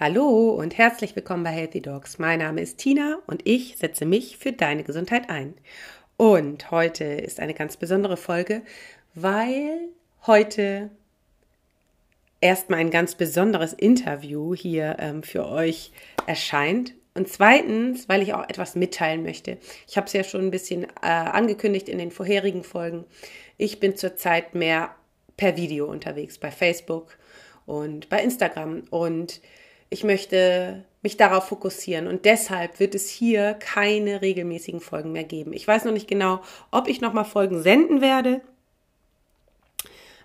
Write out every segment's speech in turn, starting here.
Hallo und herzlich willkommen bei Healthy Dogs. Mein Name ist Tina und ich setze mich für deine Gesundheit ein. Und heute ist eine ganz besondere Folge, weil heute erstmal ein ganz besonderes Interview hier ähm, für euch erscheint. Und zweitens, weil ich auch etwas mitteilen möchte. Ich habe es ja schon ein bisschen äh, angekündigt in den vorherigen Folgen. Ich bin zurzeit mehr per Video unterwegs bei Facebook und bei Instagram und ich möchte mich darauf fokussieren und deshalb wird es hier keine regelmäßigen Folgen mehr geben. Ich weiß noch nicht genau, ob ich nochmal Folgen senden werde.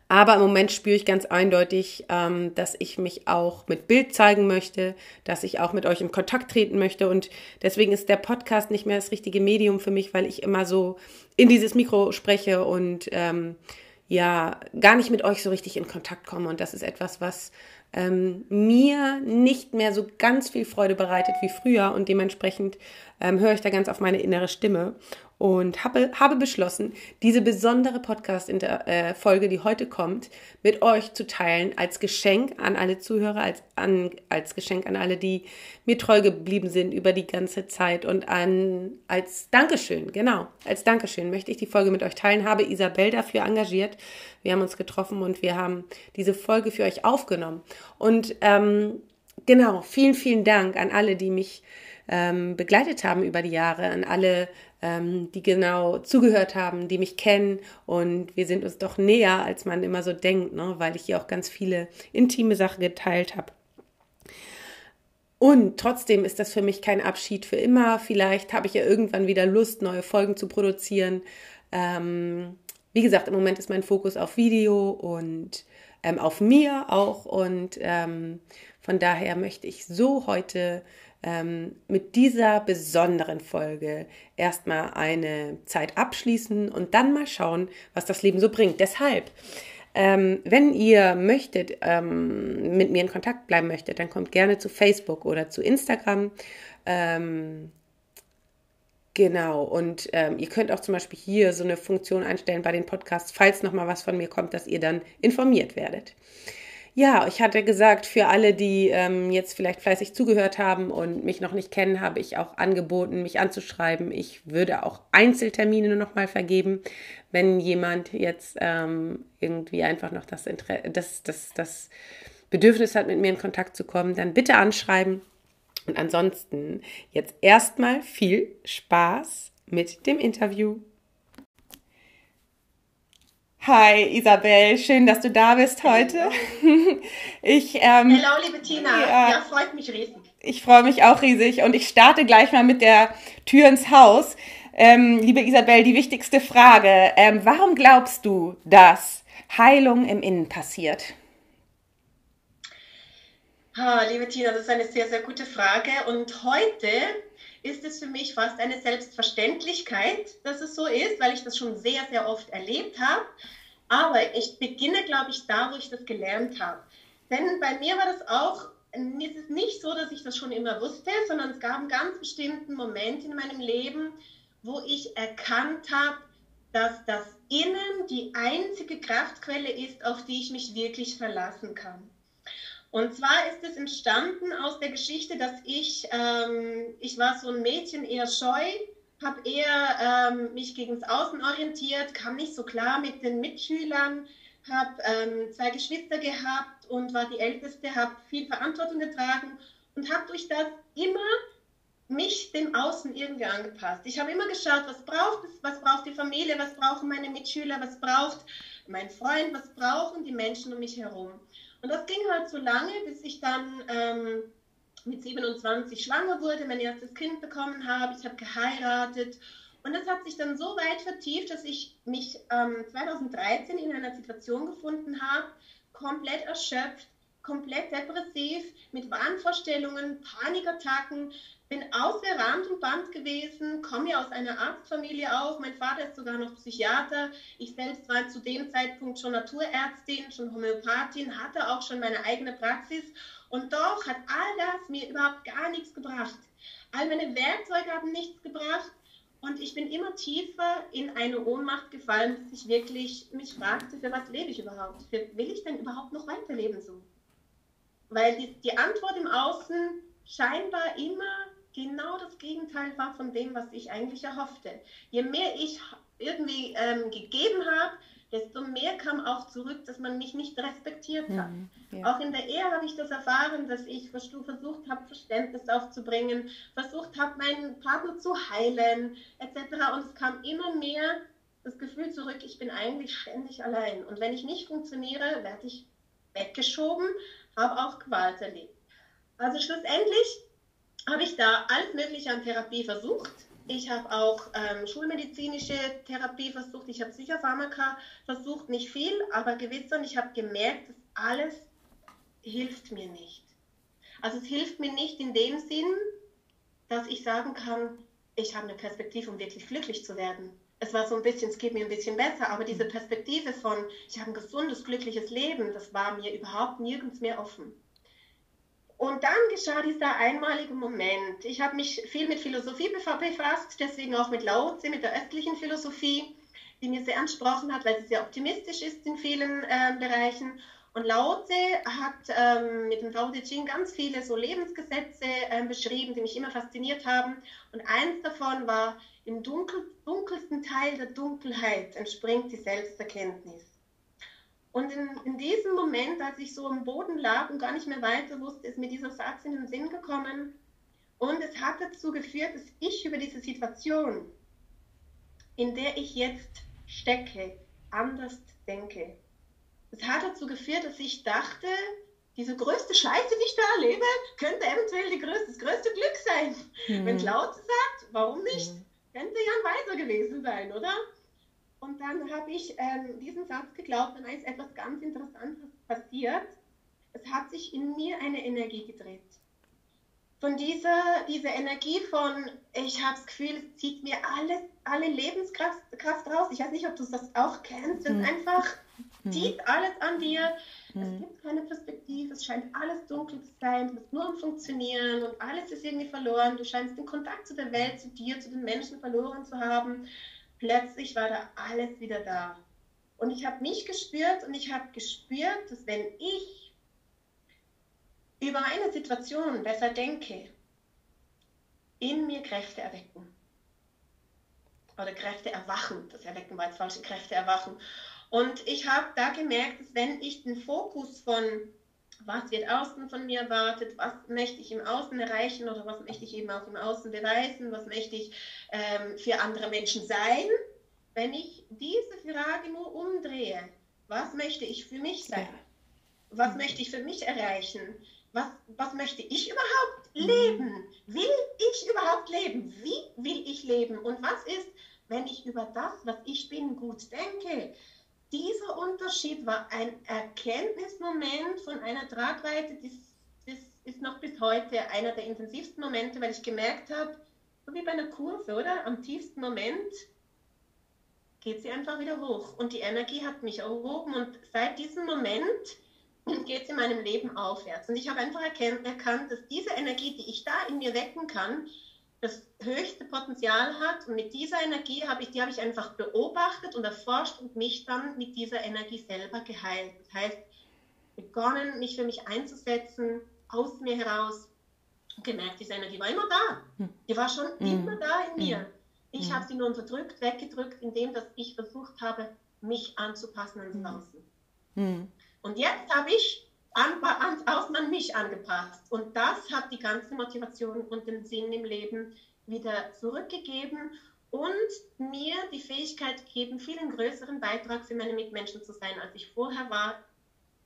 Aber im Moment spüre ich ganz eindeutig, ähm, dass ich mich auch mit Bild zeigen möchte, dass ich auch mit euch in Kontakt treten möchte. Und deswegen ist der Podcast nicht mehr das richtige Medium für mich, weil ich immer so in dieses Mikro spreche und ähm, ja, gar nicht mit euch so richtig in Kontakt komme. Und das ist etwas, was ähm, mir nicht mehr so ganz viel Freude bereitet wie früher und dementsprechend ähm, höre ich da ganz auf meine innere Stimme und habe, habe beschlossen, diese besondere Podcast-Folge, äh, die heute kommt, mit euch zu teilen als Geschenk an alle Zuhörer, als, an, als Geschenk an alle, die mir treu geblieben sind über die ganze Zeit und an, als Dankeschön, genau, als Dankeschön möchte ich die Folge mit euch teilen, habe Isabel dafür engagiert. Wir haben uns getroffen und wir haben diese Folge für euch aufgenommen. Und ähm, genau, vielen, vielen Dank an alle, die mich ähm, begleitet haben über die Jahre, an alle, ähm, die genau zugehört haben, die mich kennen. Und wir sind uns doch näher, als man immer so denkt, ne? weil ich hier auch ganz viele intime Sachen geteilt habe. Und trotzdem ist das für mich kein Abschied für immer. Vielleicht habe ich ja irgendwann wieder Lust, neue Folgen zu produzieren. Ähm, wie gesagt, im Moment ist mein Fokus auf Video und ähm, auf mir auch. Und ähm, von daher möchte ich so heute ähm, mit dieser besonderen Folge erstmal eine Zeit abschließen und dann mal schauen, was das Leben so bringt. Deshalb, ähm, wenn ihr möchtet, ähm, mit mir in Kontakt bleiben möchtet, dann kommt gerne zu Facebook oder zu Instagram. Ähm, Genau, und ähm, ihr könnt auch zum Beispiel hier so eine Funktion einstellen bei den Podcasts, falls nochmal was von mir kommt, dass ihr dann informiert werdet. Ja, ich hatte gesagt, für alle, die ähm, jetzt vielleicht fleißig zugehört haben und mich noch nicht kennen, habe ich auch angeboten, mich anzuschreiben. Ich würde auch Einzeltermine nochmal vergeben, wenn jemand jetzt ähm, irgendwie einfach noch das, Inter das, das, das Bedürfnis hat, mit mir in Kontakt zu kommen, dann bitte anschreiben. Und ansonsten jetzt erstmal viel Spaß mit dem Interview. Hi Isabel, schön, dass du da bist heute. Ich, ähm, Hallo liebe Tina, ja, ja, freut mich riesig. Ich freue mich auch riesig und ich starte gleich mal mit der Tür ins Haus. Ähm, liebe Isabel, die wichtigste Frage, ähm, warum glaubst du, dass Heilung im Innen passiert? Ah, liebe Tina, das ist eine sehr, sehr gute Frage und heute ist es für mich fast eine Selbstverständlichkeit, dass es so ist, weil ich das schon sehr, sehr oft erlebt habe. Aber ich beginne, glaube ich, da, wo ich das gelernt habe. Denn bei mir war das auch, es ist nicht so, dass ich das schon immer wusste, sondern es gab einen ganz bestimmten Moment in meinem Leben, wo ich erkannt habe, dass das Innen die einzige Kraftquelle ist, auf die ich mich wirklich verlassen kann. Und zwar ist es entstanden aus der Geschichte, dass ich, ähm, ich war so ein Mädchen, eher scheu, habe eher ähm, mich gegen das Außen orientiert, kam nicht so klar mit den Mitschülern, habe ähm, zwei Geschwister gehabt und war die Älteste, habe viel Verantwortung getragen und habe durch das immer mich dem Außen irgendwie angepasst. Ich habe immer geschaut, was braucht es, was braucht die Familie, was brauchen meine Mitschüler, was braucht mein Freund, was brauchen die Menschen um mich herum. Und das ging halt so lange, bis ich dann ähm, mit 27 schwanger wurde, mein erstes Kind bekommen habe, ich habe geheiratet. Und das hat sich dann so weit vertieft, dass ich mich ähm, 2013 in einer Situation gefunden habe, komplett erschöpft, komplett depressiv, mit Wahnvorstellungen, Panikattacken, bin außer Rand und Band gewesen, komme ja aus einer Arztfamilie auch. Mein Vater ist sogar noch Psychiater. Ich selbst war zu dem Zeitpunkt schon Naturärztin, schon Homöopathin, hatte auch schon meine eigene Praxis. Und doch hat all das mir überhaupt gar nichts gebracht. All meine Werkzeuge haben nichts gebracht. Und ich bin immer tiefer in eine Ohnmacht gefallen, dass ich wirklich mich fragte, für was lebe ich überhaupt? Will ich denn überhaupt noch weiterleben so? Weil die, die Antwort im Außen scheinbar immer genau das Gegenteil war von dem, was ich eigentlich erhoffte. Je mehr ich irgendwie ähm, gegeben habe, desto mehr kam auch zurück, dass man mich nicht respektiert hat. Mhm, ja. Auch in der Ehe habe ich das erfahren, dass ich versucht habe, Verständnis aufzubringen, versucht habe, meinen Partner zu heilen, etc. Und es kam immer mehr das Gefühl zurück, ich bin eigentlich ständig allein. Und wenn ich nicht funktioniere, werde ich weggeschoben, habe auch Gewalt erlebt. Also schlussendlich habe ich da alles Mögliche an Therapie versucht ich habe auch ähm, schulmedizinische Therapie versucht, ich habe Psychopharmaka versucht, nicht viel, aber gewiss und ich habe gemerkt, dass alles hilft mir nicht. Also es hilft mir nicht in dem Sinn, dass ich sagen kann, ich habe eine Perspektive, um wirklich glücklich zu werden. Es war so ein bisschen, es geht mir ein bisschen besser, aber diese Perspektive von, ich habe ein gesundes, glückliches Leben, das war mir überhaupt nirgends mehr offen. Und dann geschah dieser einmalige Moment. Ich habe mich viel mit Philosophie befasst, deswegen auch mit Lao Tse, mit der östlichen Philosophie, die mir sehr entsprochen hat, weil sie sehr optimistisch ist in vielen äh, Bereichen. Und Lao Tse hat ähm, mit dem Tao Te Ching ganz viele so Lebensgesetze äh, beschrieben, die mich immer fasziniert haben. Und eins davon war, im dunkel, dunkelsten Teil der Dunkelheit entspringt die Selbsterkenntnis. Und in, in, diesem Moment, als ich so am Boden lag und gar nicht mehr weiter wusste, ist mir dieser Satz in den Sinn gekommen. Und es hat dazu geführt, dass ich über diese Situation, in der ich jetzt stecke, anders denke. Es hat dazu geführt, dass ich dachte, diese größte Scheiße, die ich da erlebe, könnte eventuell die größte, das größte Glück sein. Mhm. Wenn Laut sagt, warum nicht? Mhm. Könnte ja ein Weiser gewesen sein, oder? Und dann habe ich ähm, diesen Satz geglaubt und dann ist etwas ganz Interessantes passiert. Es hat sich in mir eine Energie gedreht. Von dieser, dieser Energie von, ich habe das Gefühl, es zieht mir alles, alle Lebenskraft Kraft raus. Ich weiß nicht, ob du das auch kennst. Es mhm. einfach mhm. zieht alles an dir. Mhm. Es gibt keine Perspektive. Es scheint alles dunkel zu sein. Du bist nur am Funktionieren und alles ist irgendwie verloren. Du scheinst den Kontakt zu der Welt, zu dir, zu den Menschen verloren zu haben plötzlich war da alles wieder da. Und ich habe mich gespürt und ich habe gespürt, dass wenn ich über eine Situation besser denke, in mir Kräfte erwecken. Oder Kräfte erwachen. Das Erwecken war jetzt falsche Kräfte erwachen. Und ich habe da gemerkt, dass wenn ich den Fokus von was wird außen von mir erwartet, was möchte ich im Außen erreichen oder was möchte ich eben auch im Außen beweisen, was möchte ich ähm, für andere Menschen sein. Wenn ich diese Frage nur umdrehe, was möchte ich für mich sein? Was möchte ich für mich erreichen? Was, was möchte ich überhaupt leben? Will ich überhaupt leben? Wie will ich leben? Und was ist, wenn ich über das, was ich bin, gut denke? dieser Unterschied war ein Erkenntnismoment von einer Tragweite, das, das ist noch bis heute einer der intensivsten Momente, weil ich gemerkt habe, so wie bei einer Kurve, oder? Am tiefsten Moment geht sie einfach wieder hoch und die Energie hat mich erhoben und seit diesem Moment geht es in meinem Leben aufwärts. Und ich habe einfach erkannt, dass diese Energie, die ich da in mir wecken kann, das höchste Potenzial hat. Und mit dieser Energie habe ich, die habe ich einfach beobachtet und erforscht und mich dann mit dieser Energie selber geheilt. Das heißt, begonnen, mich für mich einzusetzen, aus mir heraus und gemerkt, diese Energie war immer da. Hm. Die war schon mhm. immer da in mir. Mhm. Ich mhm. habe sie nur unterdrückt, weggedrückt, indem dass ich versucht habe, mich anzupassen ans hm. Außen. Hm. Und jetzt habe ich an, an, an mich angepasst. Und das hat die ganze Motivation und den Sinn im Leben wieder zurückgegeben und mir die Fähigkeit gegeben, viel einen größeren Beitrag für meine Mitmenschen zu sein, als ich vorher war,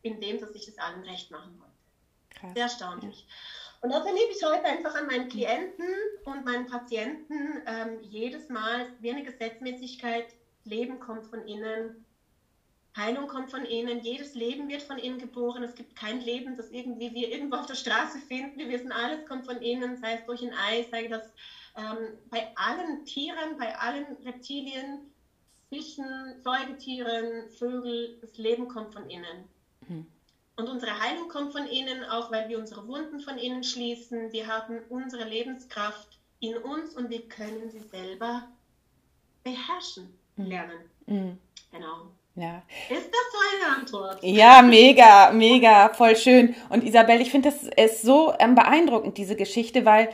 indem dass ich es allen recht machen wollte. Krass. Sehr erstaunlich. Ja. Und das erlebe ich heute einfach an meinen Klienten und meinen Patienten ähm, jedes Mal wie eine Gesetzmäßigkeit. Leben kommt von innen, Heilung kommt von innen, jedes Leben wird von innen geboren. Es gibt kein Leben, das irgendwie wir irgendwo auf der Straße finden. Wir wissen, alles kommt von innen, sei es durch ein Ei, sei das ähm, bei allen Tieren, bei allen Reptilien, Fischen, Säugetieren, Vögel, das Leben kommt von innen. Mhm. Und unsere Heilung kommt von innen, auch weil wir unsere Wunden von innen schließen. Wir haben unsere Lebenskraft in uns und wir können sie selber beherrschen lernen. Mhm. Genau. Ja. Ist das so eine Antwort? Ja, mega, mega, voll schön. Und Isabel, ich finde, das ist so ähm, beeindruckend, diese Geschichte, weil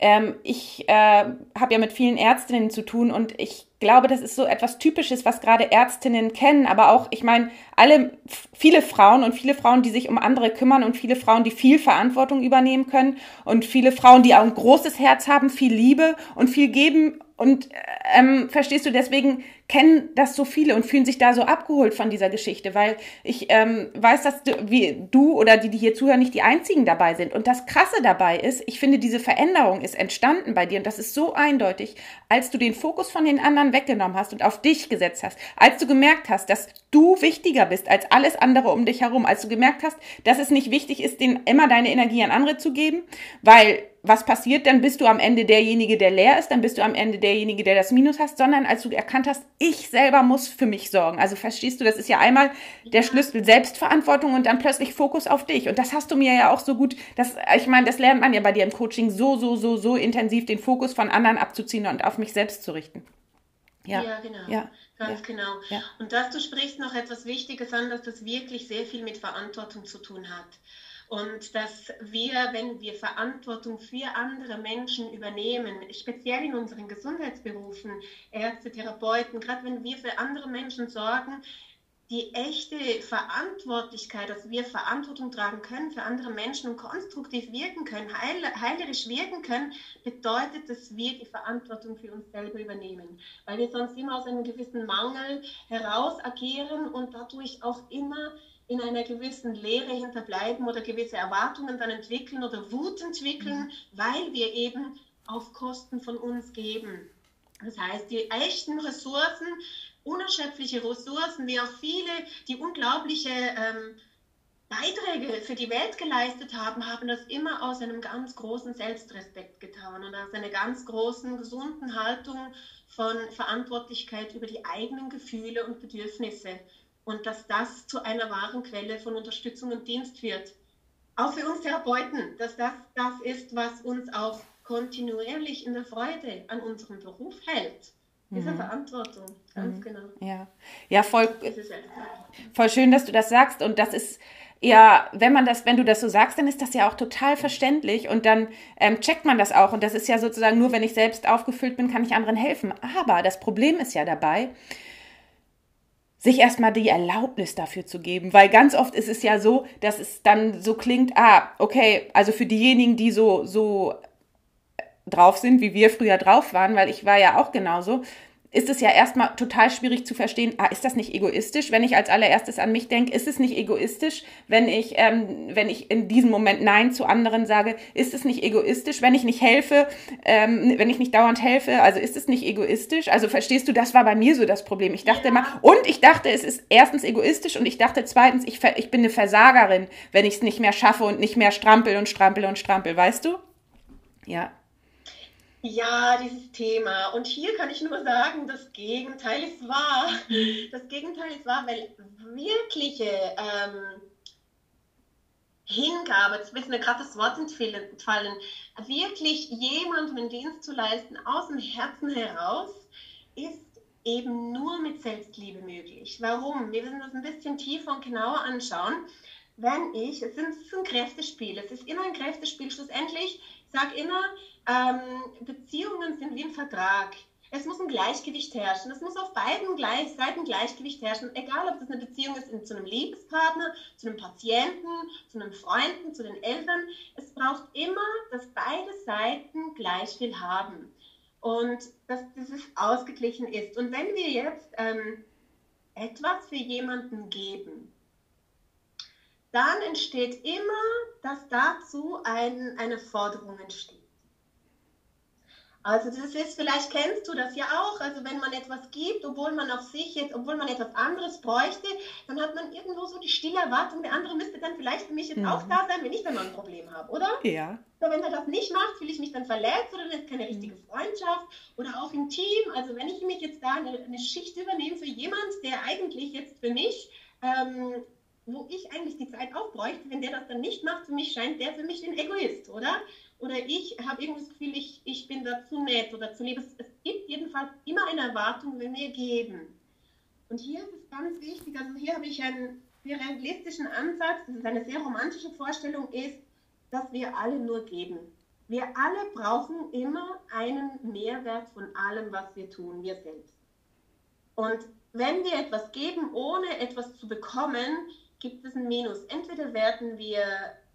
ähm, ich äh, habe ja mit vielen Ärztinnen zu tun und ich glaube, das ist so etwas Typisches, was gerade Ärztinnen kennen, aber auch, ich meine, alle, viele Frauen und viele Frauen, die sich um andere kümmern und viele Frauen, die viel Verantwortung übernehmen können und viele Frauen, die auch ein großes Herz haben, viel Liebe und viel geben und ähm, verstehst du, deswegen kennen das so viele und fühlen sich da so abgeholt von dieser Geschichte, weil ich ähm, weiß, dass du, wie du oder die, die hier zuhören, nicht die einzigen dabei sind. Und das Krasse dabei ist, ich finde, diese Veränderung ist entstanden bei dir und das ist so eindeutig, als du den Fokus von den anderen weggenommen hast und auf dich gesetzt hast, als du gemerkt hast, dass du wichtiger bist als alles andere um dich herum, als du gemerkt hast, dass es nicht wichtig ist, den immer deine Energie an andere zu geben, weil was passiert, dann bist du am Ende derjenige, der leer ist, dann bist du am Ende derjenige, der das Minus hast, sondern als du erkannt hast, ich selber muss für mich sorgen. Also verstehst du, das ist ja einmal der Schlüssel Selbstverantwortung und dann plötzlich Fokus auf dich. Und das hast du mir ja auch so gut, das, ich meine, das lernt man ja bei dir im Coaching so, so, so, so intensiv, den Fokus von anderen abzuziehen und auf mich selbst zu richten. Ja, ja genau. Ja. Ganz ja. genau. Ja. Und dass du sprichst noch etwas Wichtiges an, dass das wirklich sehr viel mit Verantwortung zu tun hat. Und dass wir, wenn wir Verantwortung für andere Menschen übernehmen, speziell in unseren Gesundheitsberufen, Ärzte, Therapeuten, gerade wenn wir für andere Menschen sorgen, die echte Verantwortlichkeit, dass wir Verantwortung tragen können für andere Menschen und konstruktiv wirken können, heil, heilerisch wirken können, bedeutet, dass wir die Verantwortung für uns selber übernehmen. Weil wir sonst immer aus einem gewissen Mangel heraus agieren und dadurch auch immer in einer gewissen Lehre hinterbleiben oder gewisse Erwartungen dann entwickeln oder Wut entwickeln, mhm. weil wir eben auf Kosten von uns geben. Das heißt, die echten Ressourcen, unerschöpfliche Ressourcen, wie auch viele, die unglaubliche ähm, Beiträge für die Welt geleistet haben, haben das immer aus einem ganz großen Selbstrespekt getan und aus einer ganz großen, gesunden Haltung von Verantwortlichkeit über die eigenen Gefühle und Bedürfnisse und dass das zu einer wahren Quelle von Unterstützung und Dienst wird. Auch für uns Therapeuten, dass das das ist, was uns auch kontinuierlich in der Freude an unserem Beruf hält. Diese mhm. Verantwortung, ganz mhm. genau. Ja, ja voll, voll schön, dass du das sagst. Und das ist ja, wenn man das, wenn du das so sagst, dann ist das ja auch total verständlich und dann ähm, checkt man das auch. Und das ist ja sozusagen nur, wenn ich selbst aufgefüllt bin, kann ich anderen helfen. Aber das Problem ist ja dabei, sich erstmal die Erlaubnis dafür zu geben, weil ganz oft ist es ja so, dass es dann so klingt, ah, okay, also für diejenigen, die so, so drauf sind, wie wir früher drauf waren, weil ich war ja auch genauso, ist es ja erstmal total schwierig zu verstehen, ah, ist das nicht egoistisch, wenn ich als allererstes an mich denke, ist es nicht egoistisch, wenn ich, ähm, wenn ich in diesem Moment Nein zu anderen sage, ist es nicht egoistisch, wenn ich nicht helfe, ähm, wenn ich nicht dauernd helfe, also ist es nicht egoistisch? Also verstehst du, das war bei mir so das Problem. Ich dachte ja. immer, und ich dachte, es ist erstens egoistisch und ich dachte zweitens, ich, ich bin eine Versagerin, wenn ich es nicht mehr schaffe und nicht mehr strampel und strampel und strampel, weißt du? Ja. Ja, dieses Thema. Und hier kann ich nur sagen, das Gegenteil ist wahr. Das Gegenteil ist wahr, weil wirkliche ähm, Hingabe, jetzt ist mir gerade das Wort entfallen, wirklich jemandem einen Dienst zu leisten aus dem Herzen heraus, ist eben nur mit Selbstliebe möglich. Warum? Wir müssen das ein bisschen tiefer und genauer anschauen. Wenn ich, es ist ein Kräftespiel, es ist immer ein Kräftespiel, schlussendlich, ich sage immer, ähm, Beziehungen sind wie ein Vertrag. Es muss ein Gleichgewicht herrschen. Es muss auf beiden gleich, Seiten Gleichgewicht herrschen. Egal, ob das eine Beziehung ist zu einem Liebespartner, zu einem Patienten, zu einem Freunden, zu den Eltern. Es braucht immer, dass beide Seiten gleich viel haben. Und dass dieses ausgeglichen ist. Und wenn wir jetzt ähm, etwas für jemanden geben, dann entsteht immer, dass dazu ein, eine Forderung entsteht. Also das ist, vielleicht kennst du das ja auch, also wenn man etwas gibt, obwohl man auf sich jetzt, obwohl man etwas anderes bräuchte, dann hat man irgendwo so die stille Erwartung, der andere müsste dann vielleicht für mich jetzt mhm. auch da sein, wenn ich dann mal ein Problem habe, oder? Ja. So, wenn er das nicht macht, fühle ich mich dann verletzt oder dann ist keine richtige mhm. Freundschaft oder auch im Team. Also wenn ich mich jetzt da eine, eine Schicht übernehme für jemand, der eigentlich jetzt für mich ähm, wo ich eigentlich die Zeit auch bräuchte, wenn der das dann nicht macht, für mich scheint der für mich ein Egoist, oder? Oder ich habe irgendwie das Gefühl, ich, ich bin da zu nett oder zu lieb. Es, es gibt jedenfalls immer eine Erwartung, wenn wir geben. Und hier ist es ganz wichtig, also hier habe ich einen sehr realistischen Ansatz, das ist eine sehr romantische Vorstellung, ist, dass wir alle nur geben. Wir alle brauchen immer einen Mehrwert von allem, was wir tun, wir selbst. Und wenn wir etwas geben, ohne etwas zu bekommen, gibt es ein Minus. Entweder werden wir,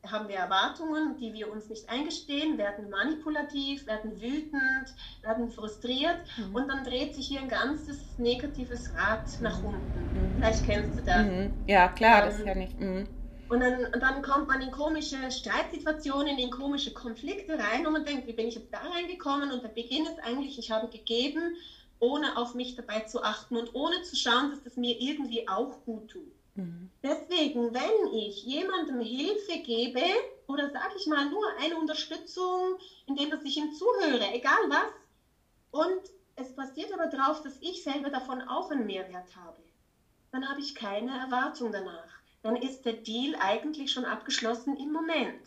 haben wir Erwartungen, die wir uns nicht eingestehen, werden manipulativ, werden wütend, werden frustriert mhm. und dann dreht sich hier ein ganzes negatives Rad nach unten. Mhm. Vielleicht kennst du das. Mhm. Ja, klar, ähm, das ja nicht. Mhm. Und dann, und dann, kommt man in komische Streitsituationen, in komische Konflikte rein und man denkt, wie bin ich jetzt da reingekommen? Und der Beginn ist eigentlich, ich habe gegeben, ohne auf mich dabei zu achten und ohne zu schauen, dass das mir irgendwie auch gut tut. Deswegen, wenn ich jemandem Hilfe gebe oder sage ich mal nur eine Unterstützung, indem ich ihm zuhöre, egal was, und es passiert aber darauf, dass ich selber davon auch einen Mehrwert habe, dann habe ich keine Erwartung danach. Dann ist der Deal eigentlich schon abgeschlossen im Moment.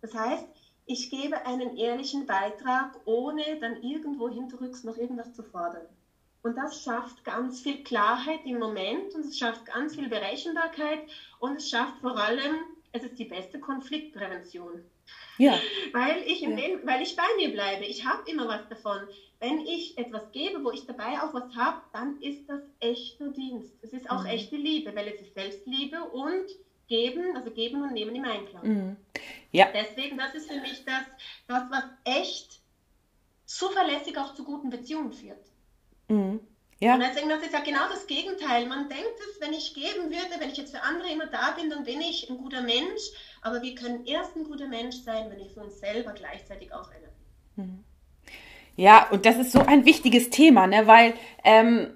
Das heißt, ich gebe einen ehrlichen Beitrag, ohne dann irgendwo hinterrücks noch irgendwas zu fordern. Und das schafft ganz viel Klarheit im Moment und es schafft ganz viel Berechenbarkeit und es schafft vor allem, es ist die beste Konfliktprävention. Ja. Weil, ich ja. Dem, weil ich bei mir bleibe. Ich habe immer was davon. Wenn ich etwas gebe, wo ich dabei auch was habe, dann ist das echter Dienst. Es ist auch mhm. echte Liebe, weil es ist Selbstliebe und geben, also geben und nehmen im Einklang. Mhm. Ja. Deswegen, das ist für mich das, das, was echt zuverlässig auch zu guten Beziehungen führt. Mhm. Ja. Und deswegen, das ist ja genau das Gegenteil. Man denkt es, wenn ich geben würde, wenn ich jetzt für andere immer da bin, dann bin ich ein guter Mensch. Aber wir können erst ein guter Mensch sein, wenn wir für uns selber gleichzeitig auch einer sind. Mhm. Ja, und das ist so ein wichtiges Thema, ne? weil ähm,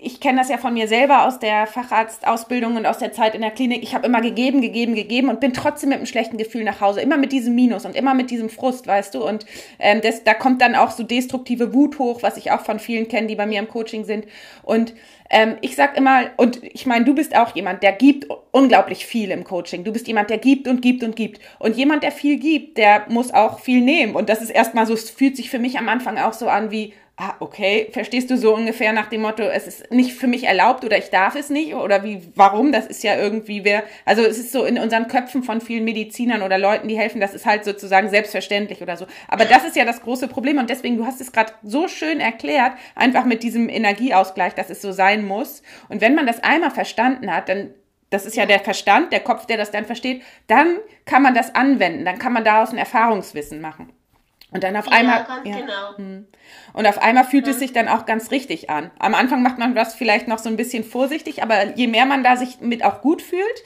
ich kenne das ja von mir selber aus der Facharztausbildung und aus der Zeit in der Klinik. Ich habe immer gegeben, gegeben, gegeben und bin trotzdem mit einem schlechten Gefühl nach Hause. Immer mit diesem Minus und immer mit diesem Frust, weißt du. Und ähm, das, da kommt dann auch so destruktive Wut hoch, was ich auch von vielen kenne, die bei mir im Coaching sind. Und ähm, ich sag immer, und ich meine, du bist auch jemand, der gibt unglaublich viel im Coaching. Du bist jemand, der gibt und gibt und gibt. Und jemand, der viel gibt, der muss auch viel nehmen. Und das ist erstmal so, es fühlt sich für mich am Anfang auch so an wie, ah, okay, verstehst du so ungefähr nach dem Motto, es ist nicht für mich erlaubt oder ich darf es nicht oder wie, warum? Das ist ja irgendwie wer, also es ist so in unseren Köpfen von vielen Medizinern oder Leuten, die helfen, das ist halt sozusagen selbstverständlich oder so. Aber das ist ja das große Problem und deswegen, du hast es gerade so schön erklärt, einfach mit diesem Energieausgleich, dass es so sein muss. Und wenn man das einmal verstanden hat, dann das ist ja der Verstand, der Kopf, der das dann versteht. Dann kann man das anwenden, dann kann man daraus ein Erfahrungswissen machen. Und dann auf ja, einmal. Ja, genau. Hm. Und auf einmal fühlt ja. es sich dann auch ganz richtig an. Am Anfang macht man das vielleicht noch so ein bisschen vorsichtig, aber je mehr man da sich mit auch gut fühlt,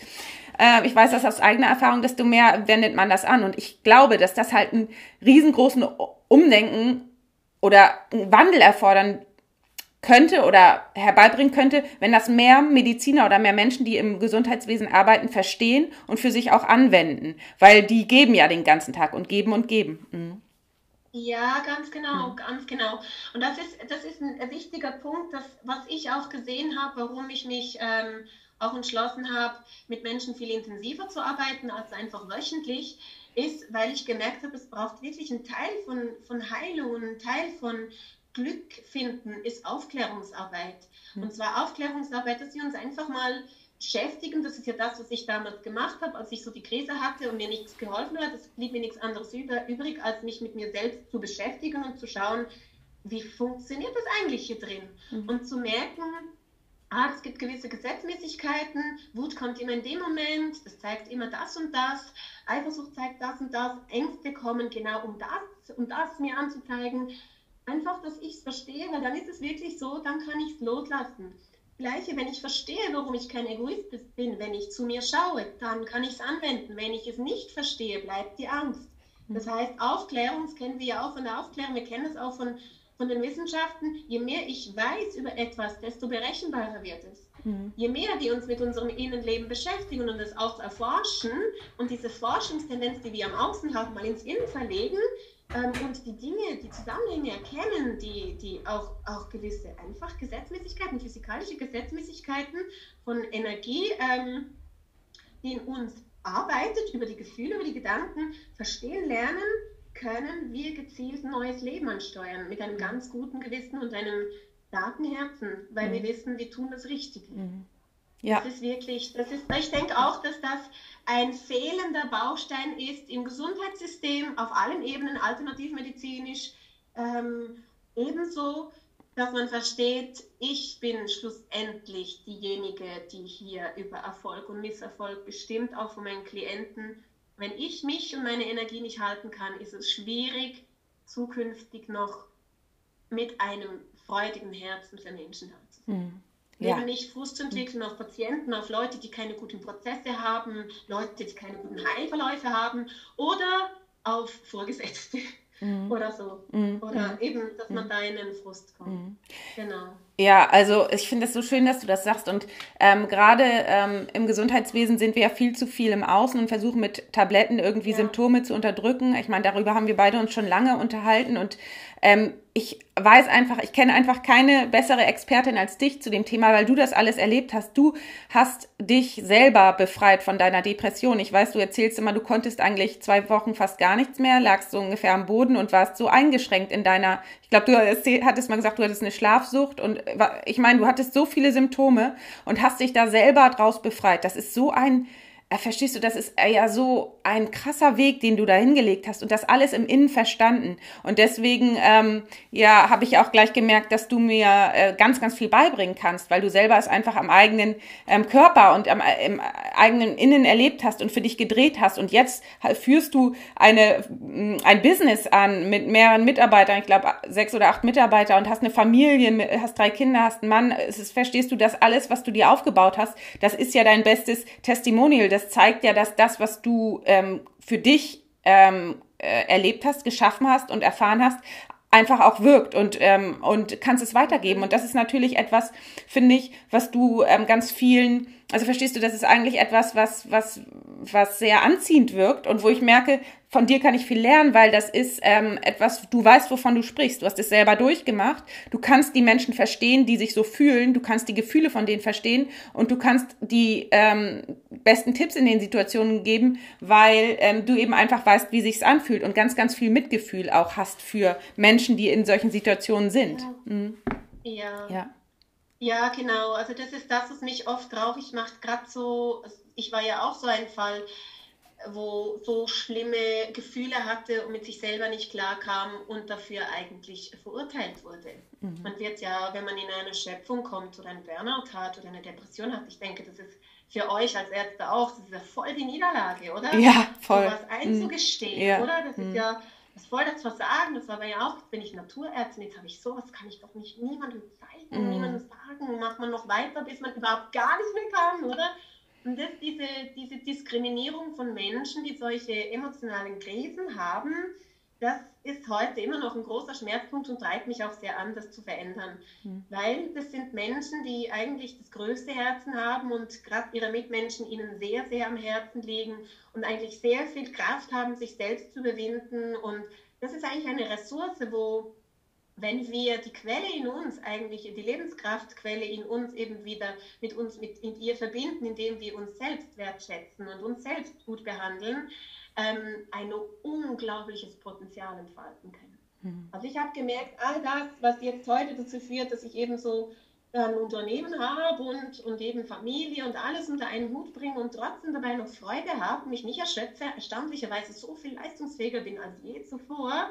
äh, ich weiß das aus eigener Erfahrung, desto mehr wendet man das an. Und ich glaube, dass das halt einen riesengroßen Umdenken oder einen Wandel erfordern könnte oder herbeibringen könnte, wenn das mehr Mediziner oder mehr Menschen, die im Gesundheitswesen arbeiten, verstehen und für sich auch anwenden. Weil die geben ja den ganzen Tag und geben und geben. Mhm. Ja, ganz genau, mhm. ganz genau. Und das ist, das ist ein wichtiger Punkt, das, was ich auch gesehen habe, warum ich mich ähm, auch entschlossen habe, mit Menschen viel intensiver zu arbeiten als einfach wöchentlich, ist, weil ich gemerkt habe, es braucht wirklich einen Teil von, von Heilung und einen Teil von Glück finden, ist Aufklärungsarbeit. Mhm. Und zwar Aufklärungsarbeit, dass wir uns einfach mal beschäftigen. Das ist ja das, was ich damals gemacht habe, als ich so die Krise hatte und mir nichts geholfen hat. Es blieb mir nichts anderes über, übrig, als mich mit mir selbst zu beschäftigen und zu schauen, wie funktioniert das eigentlich hier drin? Mhm. Und zu merken, ah, es gibt gewisse Gesetzmäßigkeiten, Wut kommt immer in dem Moment, das zeigt immer das und das, Eifersucht zeigt das und das, Ängste kommen genau um das, um das mir anzuzeigen. Einfach, dass ich es verstehe, weil dann ist es wirklich so, dann kann ich es loslassen. Gleiche, wenn ich verstehe, warum ich kein Egoist bin, wenn ich zu mir schaue, dann kann ich es anwenden. Wenn ich es nicht verstehe, bleibt die Angst. Das heißt, Aufklärung, das kennen wir ja auch von der Aufklärung, wir kennen es auch von, von den Wissenschaften, je mehr ich weiß über etwas, desto berechenbarer wird es. Mhm. Je mehr wir uns mit unserem Innenleben beschäftigen und es auch erforschen und diese Forschungstendenz, die wir am Außen haben, mal ins Innen verlegen, und die Dinge, die Zusammenhänge erkennen, die, die auch, auch gewisse einfach Gesetzmäßigkeiten, physikalische Gesetzmäßigkeiten von Energie, ähm, die in uns arbeitet, über die Gefühle, über die Gedanken verstehen lernen, können wir gezielt ein neues Leben ansteuern mit einem ganz guten Gewissen und einem starken Herzen, weil mhm. wir wissen, wir tun das Richtige. Mhm. Ja. Das ist wirklich, das ist, ich denke auch, dass das ein fehlender Baustein ist im Gesundheitssystem auf allen Ebenen, alternativmedizinisch, ähm, ebenso, dass man versteht, ich bin schlussendlich diejenige, die hier über Erfolg und Misserfolg bestimmt, auch von meinen Klienten. Wenn ich mich und meine Energie nicht halten kann, ist es schwierig, zukünftig noch mit einem freudigen Herzen für Menschen da zu sein. Mhm. Ja. Eben nicht Frust entwickeln auf Patienten, auf Leute, die keine guten Prozesse haben, Leute, die keine guten Heilverläufe haben oder auf Vorgesetzte mhm. oder so. Mhm. Oder eben, dass man mhm. da in den Frust kommt. Mhm. Genau. Ja, also ich finde es so schön, dass du das sagst. Und ähm, gerade ähm, im Gesundheitswesen sind wir ja viel zu viel im Außen und versuchen mit Tabletten irgendwie ja. Symptome zu unterdrücken. Ich meine, darüber haben wir beide uns schon lange unterhalten. Und ähm, ich weiß einfach, ich kenne einfach keine bessere Expertin als dich zu dem Thema, weil du das alles erlebt hast. Du hast dich selber befreit von deiner Depression. Ich weiß, du erzählst immer, du konntest eigentlich zwei Wochen fast gar nichts mehr, lagst so ungefähr am Boden und warst so eingeschränkt in deiner, ich glaube, du hattest mal gesagt, du hattest eine Schlafsucht und ich meine, du hattest so viele Symptome und hast dich da selber draus befreit. Das ist so ein verstehst du, das ist äh, ja so ein krasser Weg, den du da hingelegt hast und das alles im Innen verstanden. Und deswegen, ähm, ja, habe ich auch gleich gemerkt, dass du mir äh, ganz, ganz viel beibringen kannst, weil du selber es einfach am eigenen ähm, Körper und am äh, im eigenen Innen erlebt hast und für dich gedreht hast. Und jetzt führst du eine, mm, ein Business an mit mehreren Mitarbeitern, ich glaube sechs oder acht Mitarbeiter und hast eine Familie, hast drei Kinder, hast einen Mann. Es ist, verstehst du, das alles, was du dir aufgebaut hast, das ist ja dein bestes Testimonial. Das das zeigt ja, dass das, was du ähm, für dich ähm, äh, erlebt hast, geschaffen hast und erfahren hast, einfach auch wirkt und, ähm, und kannst es weitergeben. Und das ist natürlich etwas, finde ich, was du ähm, ganz vielen also verstehst du, das ist eigentlich etwas, was, was, was sehr anziehend wirkt und wo ich merke, von dir kann ich viel lernen, weil das ist ähm, etwas, du weißt, wovon du sprichst. Du hast es selber durchgemacht. Du kannst die Menschen verstehen, die sich so fühlen. Du kannst die Gefühle von denen verstehen und du kannst die ähm, besten Tipps in den Situationen geben, weil ähm, du eben einfach weißt, wie sich's anfühlt und ganz, ganz viel Mitgefühl auch hast für Menschen, die in solchen Situationen sind. Ja. Mhm. ja. ja. Ja, genau. Also das ist das, was mich oft traurig macht. Gerade so, ich war ja auch so ein Fall, wo so schlimme Gefühle hatte und mit sich selber nicht klar kam und dafür eigentlich verurteilt wurde. Mhm. Man wird ja, wenn man in eine Schöpfung kommt oder ein Burnout hat oder eine Depression hat, ich denke, das ist für euch als Ärzte auch, das ist ja voll die Niederlage, oder? Ja, voll. So was einzugestehen, mhm. ja. oder? Das mhm. ist ja das voll das Versagen. Das war aber ja auch, jetzt bin ich Naturärztin, jetzt habe ich sowas, kann ich doch nicht niemandem zeigen, mhm. niemandem sagen. Macht man noch weiter, bis man überhaupt gar nicht mehr kann, oder? Und das, diese, diese Diskriminierung von Menschen, die solche emotionalen Krisen haben, das ist heute immer noch ein großer Schmerzpunkt und treibt mich auch sehr an, das zu verändern. Mhm. Weil das sind Menschen, die eigentlich das größte Herzen haben und gerade ihre Mitmenschen ihnen sehr, sehr am Herzen liegen und eigentlich sehr viel Kraft haben, sich selbst zu überwinden. Und das ist eigentlich eine Ressource, wo, wenn wir die Quelle in uns, eigentlich die Lebenskraftquelle in uns eben wieder mit uns, mit in ihr verbinden, indem wir uns selbst wertschätzen und uns selbst gut behandeln, ähm, ein unglaubliches Potenzial entfalten können. Mhm. Also ich habe gemerkt, all das, was jetzt heute dazu führt, dass ich eben so ein Unternehmen habe und, und eben Familie und alles unter einen Hut bringe und trotzdem dabei noch Freude habe, mich nicht erschöpfe, erstaunlicherweise so viel leistungsfähiger bin als je zuvor,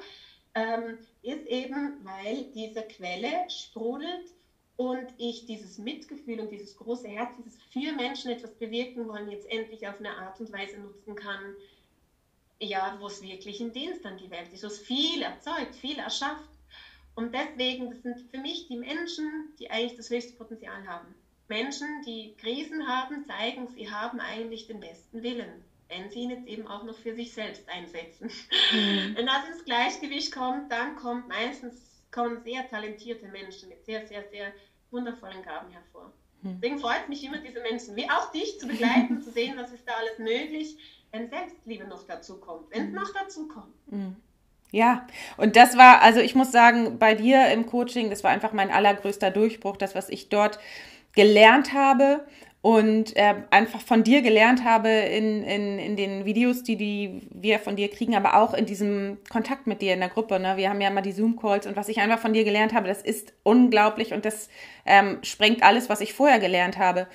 ähm, ist eben, weil diese Quelle sprudelt und ich dieses Mitgefühl und dieses große Herz, dieses für Menschen etwas bewirken wollen, jetzt endlich auf eine Art und Weise nutzen kann, ja, wo es wirklich ein Dienst an die Welt ist, wo es viel erzeugt, viel erschafft. Und deswegen, das sind für mich die Menschen, die eigentlich das höchste Potenzial haben. Menschen, die Krisen haben, zeigen, sie haben eigentlich den besten Willen, wenn sie ihn jetzt eben auch noch für sich selbst einsetzen. Mhm. Wenn das ins Gleichgewicht kommt, dann kommt meistens kommen sehr talentierte Menschen mit sehr, sehr, sehr wundervollen Gaben hervor. Mhm. Deswegen freut es mich immer, diese Menschen wie auch dich zu begleiten, zu sehen, was ist da alles möglich wenn Selbstliebe noch dazu kommt, wenn es mhm. noch dazu kommt. Mhm. Ja, und das war, also ich muss sagen, bei dir im Coaching, das war einfach mein allergrößter Durchbruch, das, was ich dort gelernt habe und äh, einfach von dir gelernt habe in, in, in den Videos, die, die wir von dir kriegen, aber auch in diesem Kontakt mit dir in der Gruppe. Ne? Wir haben ja immer die Zoom-Calls und was ich einfach von dir gelernt habe, das ist unglaublich und das ähm, sprengt alles, was ich vorher gelernt habe.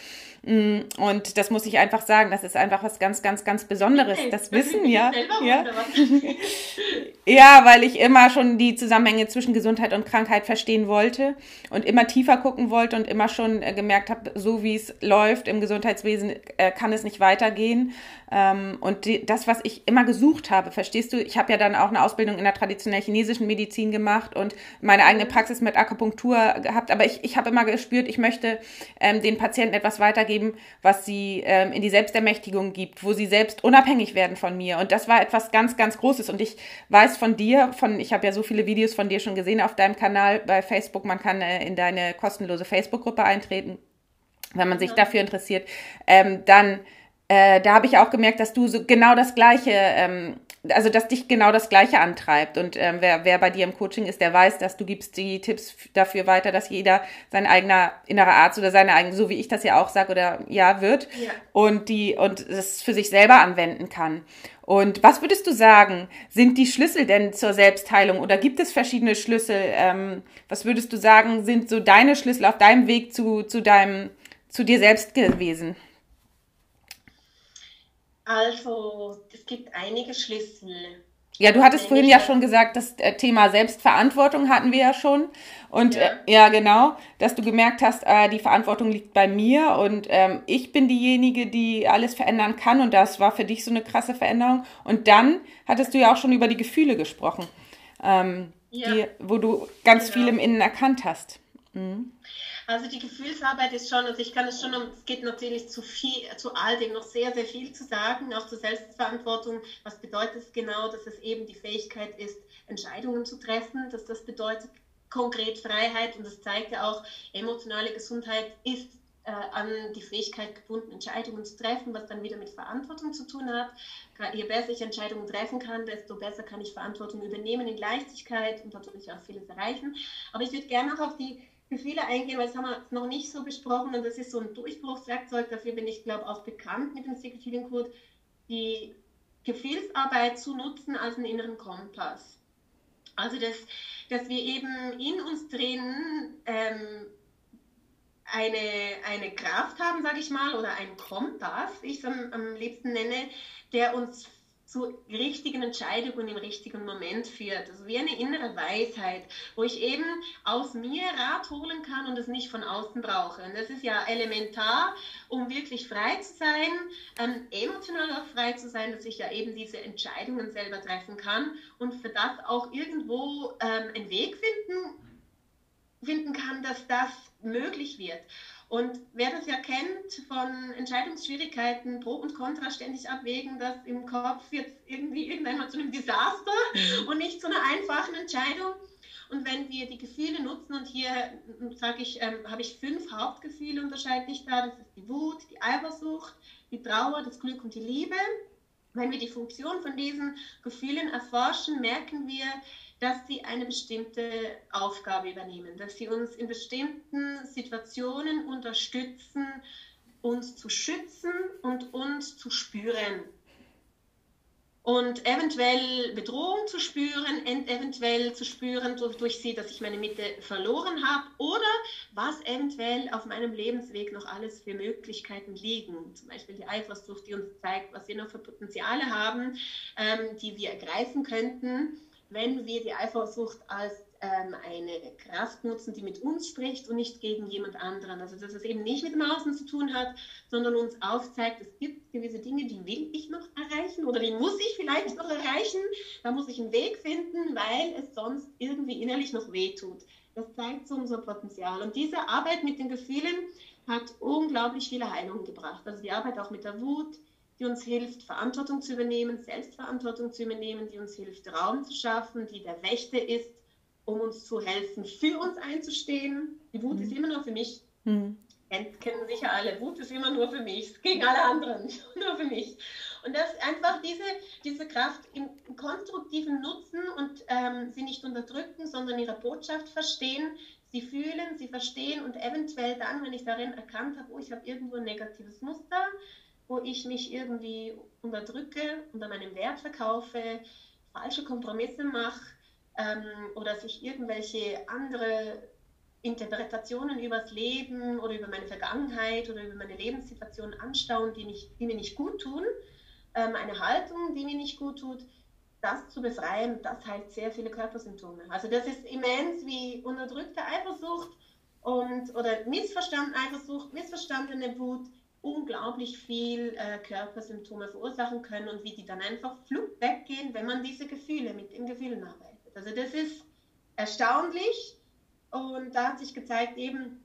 Mm, und das muss ich einfach sagen, das ist einfach was ganz, ganz, ganz Besonderes. Hey, das wissen wir. Ja. ja, weil ich immer schon die Zusammenhänge zwischen Gesundheit und Krankheit verstehen wollte und immer tiefer gucken wollte und immer schon äh, gemerkt habe, so wie es läuft im Gesundheitswesen, äh, kann es nicht weitergehen. Ähm, und die, das, was ich immer gesucht habe, verstehst du, ich habe ja dann auch eine Ausbildung in der traditionell chinesischen Medizin gemacht und meine eigene Praxis mit Akupunktur gehabt, aber ich, ich habe immer gespürt, ich möchte ähm, den Patienten etwas weitergeben, was sie ähm, in die Selbstermächtigung gibt, wo sie selbst unabhängig werden von mir. Und das war etwas ganz, ganz Großes. Und ich weiß von dir, von, ich habe ja so viele Videos von dir schon gesehen auf deinem Kanal bei Facebook, man kann äh, in deine kostenlose Facebook-Gruppe eintreten, wenn man sich ja. dafür interessiert. Ähm, dann äh, da habe ich auch gemerkt, dass du so genau das Gleiche, ähm, also dass dich genau das Gleiche antreibt. Und ähm, wer, wer bei dir im Coaching ist, der weiß, dass du gibst die Tipps dafür weiter, dass jeder sein eigener innerer Arzt oder seine eigene, so wie ich das ja auch sage oder ja wird, ja. und die und es für sich selber anwenden kann. Und was würdest du sagen, sind die Schlüssel denn zur Selbstheilung oder gibt es verschiedene Schlüssel? Ähm, was würdest du sagen, sind so deine Schlüssel auf deinem Weg zu, zu deinem, zu dir selbst gewesen? Also, es gibt einige Schlüssel. Ja, du hattest vorhin ja schon gesagt, das äh, Thema Selbstverantwortung hatten wir ja schon. Und ja, äh, ja genau, dass du gemerkt hast, äh, die Verantwortung liegt bei mir und ähm, ich bin diejenige, die alles verändern kann. Und das war für dich so eine krasse Veränderung. Und dann hattest du ja auch schon über die Gefühle gesprochen, ähm, ja. die, wo du ganz genau. viel im Innen erkannt hast. Mhm. Also die Gefühlsarbeit ist schon, also ich kann es schon, es geht natürlich zu viel, zu all dem noch sehr, sehr viel zu sagen, auch zur Selbstverantwortung. Was bedeutet es genau, dass es eben die Fähigkeit ist, Entscheidungen zu treffen, dass das bedeutet konkret Freiheit und das zeigt ja auch, emotionale Gesundheit ist äh, an die Fähigkeit gebunden, Entscheidungen zu treffen, was dann wieder mit Verantwortung zu tun hat. Je besser ich Entscheidungen treffen kann, desto besser kann ich Verantwortung übernehmen in Leichtigkeit und dadurch auch vieles erreichen. Aber ich würde gerne auch auf die Gefühle eingehen, weil das haben wir noch nicht so besprochen und das ist so ein Durchbruchswerkzeug. Dafür bin ich, glaube ich, auch bekannt mit dem Secret Healing Code, die Gefühlsarbeit zu nutzen als einen inneren Kompass. Also, dass, dass wir eben in uns drin ähm, eine, eine Kraft haben, sage ich mal, oder einen Kompass, ich es am, am liebsten nenne, der uns zu richtigen Entscheidungen im richtigen Moment führt. Also wie eine innere Weisheit, wo ich eben aus mir Rat holen kann und es nicht von außen brauche. Und das ist ja elementar, um wirklich frei zu sein, ähm, emotional auch frei zu sein, dass ich ja eben diese Entscheidungen selber treffen kann und für das auch irgendwo ähm, einen Weg finden, finden kann, dass das möglich wird. Und wer das ja kennt von Entscheidungsschwierigkeiten, Pro und Contra ständig abwägen, dass im Kopf jetzt irgendwie irgendwann mal zu einem Desaster mhm. und nicht zu einer einfachen Entscheidung. Und wenn wir die Gefühle nutzen, und hier sage ich, ähm, habe ich fünf Hauptgefühle, unterscheide ich da, das ist die Wut, die Eifersucht, die Trauer, das Glück und die Liebe. Wenn wir die Funktion von diesen Gefühlen erforschen, merken wir, dass sie eine bestimmte Aufgabe übernehmen, dass sie uns in bestimmten Situationen unterstützen, uns zu schützen und uns zu spüren. Und eventuell Bedrohung zu spüren, eventuell zu spüren durch sie, dass ich meine Mitte verloren habe oder was eventuell auf meinem Lebensweg noch alles für Möglichkeiten liegen. Zum Beispiel die Eifersucht, die uns zeigt, was wir noch für Potenziale haben, ähm, die wir ergreifen könnten wenn wir die Eifersucht als ähm, eine Kraft nutzen, die mit uns spricht und nicht gegen jemand anderen. Also dass es eben nicht mit dem Außen zu tun hat, sondern uns aufzeigt, es gibt gewisse Dinge, die will ich noch erreichen oder die muss ich vielleicht noch erreichen. Da muss ich einen Weg finden, weil es sonst irgendwie innerlich noch wehtut. Das zeigt so unser Potenzial. Und diese Arbeit mit den Gefühlen hat unglaublich viele Heilungen gebracht. Also die Arbeit auch mit der Wut, die uns hilft, Verantwortung zu übernehmen, Selbstverantwortung zu übernehmen, die uns hilft, Raum zu schaffen, die der Wächter ist, um uns zu helfen, für uns einzustehen. Die Wut mhm. ist immer nur für mich. Mhm. Kennen sicher alle. Wut ist immer nur für mich, gegen alle anderen, nur für mich. Und das einfach diese, diese Kraft in, konstruktiven nutzen und ähm, sie nicht unterdrücken, sondern ihre Botschaft verstehen. Sie fühlen, sie verstehen und eventuell dann, wenn ich darin erkannt habe, oh, ich habe irgendwo ein negatives Muster, wo ich mich irgendwie unterdrücke, unter meinem Wert verkaufe, falsche Kompromisse mache ähm, oder sich irgendwelche andere Interpretationen über das Leben oder über meine Vergangenheit oder über meine Lebenssituation anstauen, die, nicht, die mir nicht gut tun, ähm, eine Haltung, die mir nicht gut tut, das zu befreien, das heilt sehr viele Körpersymptome. Also das ist immens wie unterdrückte Eifersucht und oder missverstandene Eifersucht, missverstandene Wut unglaublich viel äh, Körpersymptome verursachen können und wie die dann einfach flug weggehen, wenn man diese Gefühle mit den Gefühlen arbeitet. Also das ist erstaunlich und da hat sich gezeigt eben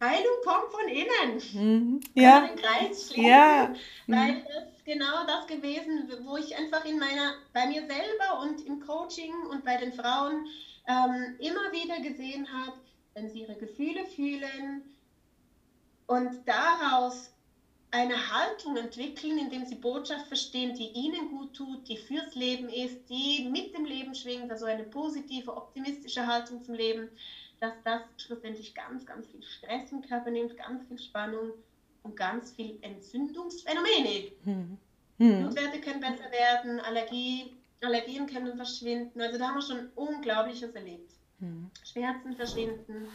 Heilung kommt von innen. Mhm. Ja. Den Kreis schließen, ja. Weil das genau das gewesen, wo ich einfach in meiner, bei mir selber und im Coaching und bei den Frauen ähm, immer wieder gesehen habe, wenn sie ihre Gefühle fühlen und daraus eine Haltung entwickeln, indem sie Botschaft verstehen, die ihnen gut tut, die fürs Leben ist, die mit dem schwingt, also eine positive, optimistische Haltung zum Leben, dass das schlussendlich ganz, ganz viel Stress im Körper nimmt, ganz viel Spannung und ganz viel Entzündungsphänomene. Hm. Hm. Blutwerte können besser werden, Allergie, Allergien können verschwinden. Also da haben wir schon Unglaubliches erlebt. Hm. Schmerzen verschwinden.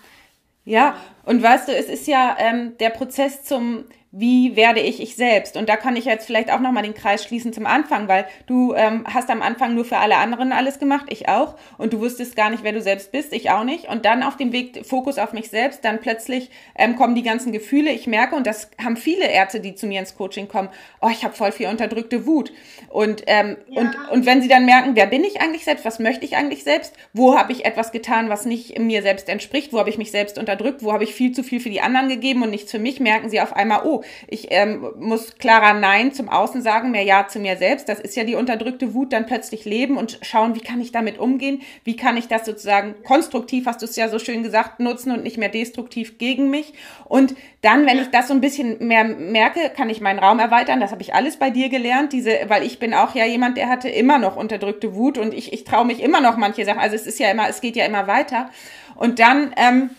Ja, und weißt du, es ist ja ähm, der Prozess zum wie werde ich ich selbst? Und da kann ich jetzt vielleicht auch nochmal den Kreis schließen zum Anfang, weil du ähm, hast am Anfang nur für alle anderen alles gemacht, ich auch. Und du wusstest gar nicht, wer du selbst bist, ich auch nicht. Und dann auf dem Weg Fokus auf mich selbst, dann plötzlich ähm, kommen die ganzen Gefühle. Ich merke, und das haben viele Ärzte, die zu mir ins Coaching kommen, oh, ich habe voll viel unterdrückte Wut. Und, ähm, ja. und, und wenn sie dann merken, wer bin ich eigentlich selbst, was möchte ich eigentlich selbst, wo habe ich etwas getan, was nicht mir selbst entspricht, wo habe ich mich selbst unterdrückt, wo habe ich viel zu viel für die anderen gegeben und nichts für mich, merken sie auf einmal, oh, ich ähm, muss klarer Nein zum Außen sagen, mehr Ja zu mir selbst. Das ist ja die unterdrückte Wut, dann plötzlich leben und schauen, wie kann ich damit umgehen? Wie kann ich das sozusagen konstruktiv, hast du es ja so schön gesagt, nutzen und nicht mehr destruktiv gegen mich? Und dann, wenn ich das so ein bisschen mehr merke, kann ich meinen Raum erweitern. Das habe ich alles bei dir gelernt, diese, weil ich bin auch ja jemand, der hatte immer noch unterdrückte Wut und ich, ich traue mich immer noch manche Sachen. Also es ist ja immer, es geht ja immer weiter. Und dann ähm,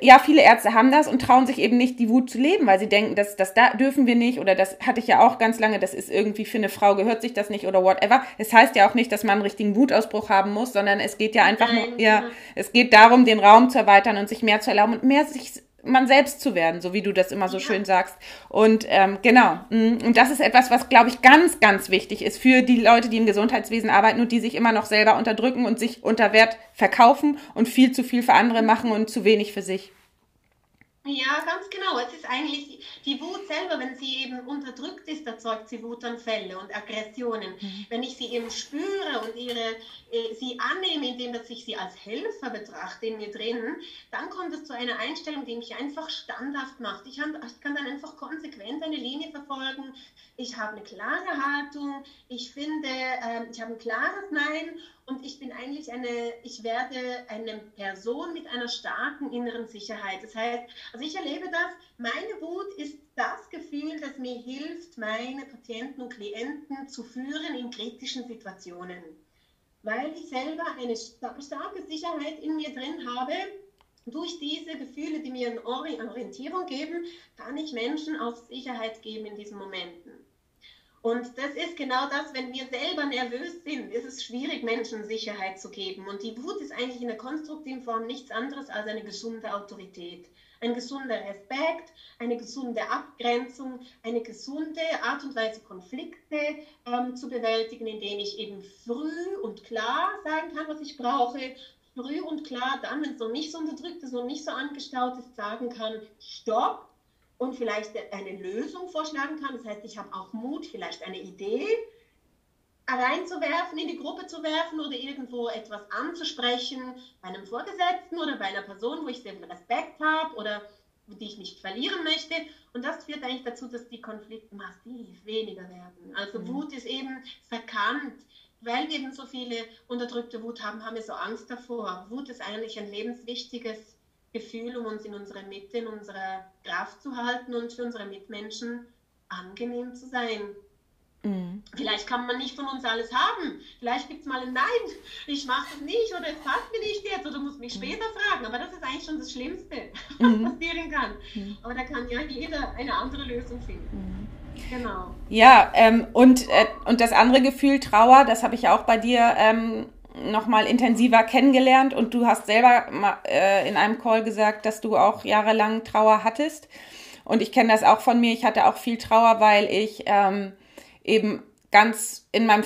ja, viele Ärzte haben das und trauen sich eben nicht, die Wut zu leben, weil sie denken, das, das da dürfen wir nicht oder das hatte ich ja auch ganz lange, das ist irgendwie für eine Frau gehört sich das nicht oder whatever. Es heißt ja auch nicht, dass man einen richtigen Wutausbruch haben muss, sondern es geht ja einfach Nein, nur, ja, es geht darum, den Raum zu erweitern und sich mehr zu erlauben und mehr sich man selbst zu werden, so wie du das immer so ja. schön sagst. Und ähm, genau, mm, und das ist etwas, was, glaube ich, ganz, ganz wichtig ist für die Leute, die im Gesundheitswesen arbeiten und die sich immer noch selber unterdrücken und sich unter Wert verkaufen und viel zu viel für andere machen und zu wenig für sich. Ja, ganz genau. Es ist eigentlich die Wut selber, wenn sie eben unterdrückt ist, erzeugt sie Wutanfälle und Aggressionen. Mhm. Wenn ich sie eben spüre und ihre, äh, sie annehme, indem dass ich sie als Helfer betrachte in mir drin, dann kommt es zu einer Einstellung, die mich einfach standhaft macht. Ich kann, ich kann dann einfach konsequent eine Linie verfolgen. Ich habe eine klare Haltung. Ich finde, äh, ich habe ein klares Nein und ich bin eigentlich eine, ich werde eine Person mit einer starken inneren Sicherheit. Das heißt, also ich erlebe das, meine Wut ist das Gefühl, das mir hilft, meine Patienten und Klienten zu führen in kritischen Situationen. Weil ich selber eine starke Sicherheit in mir drin habe, durch diese Gefühle, die mir eine Orientierung geben, kann ich Menschen auch Sicherheit geben in diesen Momenten. Und das ist genau das, wenn wir selber nervös sind, ist es schwierig, Menschen Sicherheit zu geben. Und die Wut ist eigentlich in der konstruktiven Form nichts anderes als eine gesunde Autorität. Ein gesunder Respekt, eine gesunde Abgrenzung, eine gesunde Art und Weise, Konflikte ähm, zu bewältigen, indem ich eben früh und klar sagen kann, was ich brauche. Früh und klar dann, wenn es noch nicht so unterdrückt ist, noch nicht so angestaut ist, sagen kann, stopp, und vielleicht eine Lösung vorschlagen kann. Das heißt, ich habe auch Mut, vielleicht eine Idee reinzuwerfen, in die Gruppe zu werfen oder irgendwo etwas anzusprechen bei einem Vorgesetzten oder bei einer Person, wo ich sehr viel Respekt habe oder die ich nicht verlieren möchte. Und das führt eigentlich dazu, dass die Konflikte massiv weniger werden. Also mhm. Wut ist eben verkannt. Weil wir eben so viele unterdrückte Wut haben, haben wir so Angst davor. Wut ist eigentlich ein lebenswichtiges Gefühl, um uns in unserer Mitte, in unserer Kraft zu halten und für unsere Mitmenschen angenehm zu sein. Mhm. Vielleicht kann man nicht von uns alles haben. Vielleicht gibt es mal ein Nein, ich mache das nicht oder es passt mir nicht jetzt oder muss mich mhm. später fragen. Aber das ist eigentlich schon das Schlimmste, was mhm. passieren kann. Mhm. Aber da kann ja jeder eine andere Lösung finden. Mhm. Genau. Ja, ähm, und, äh, und das andere Gefühl, Trauer, das habe ich auch bei dir ähm, nochmal intensiver kennengelernt. Und du hast selber äh, in einem Call gesagt, dass du auch jahrelang Trauer hattest. Und ich kenne das auch von mir. Ich hatte auch viel Trauer, weil ich ähm, eben ganz in meinem,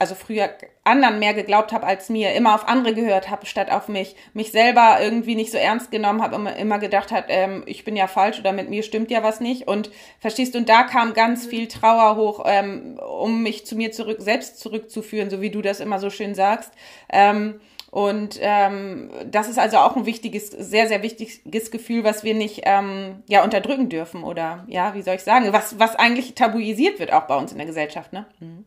also früher anderen mehr geglaubt habe als mir, immer auf andere gehört habe statt auf mich, mich selber irgendwie nicht so ernst genommen habe, immer, immer gedacht hat, ähm, ich bin ja falsch oder mit mir stimmt ja was nicht. Und verstehst du, und da kam ganz viel Trauer hoch, ähm, um mich zu mir zurück, selbst zurückzuführen, so wie du das immer so schön sagst. Ähm, und ähm, das ist also auch ein wichtiges, sehr, sehr wichtiges Gefühl, was wir nicht ähm, ja, unterdrücken dürfen oder ja, wie soll ich sagen, was, was eigentlich tabuisiert wird auch bei uns in der Gesellschaft. Ne? Mhm.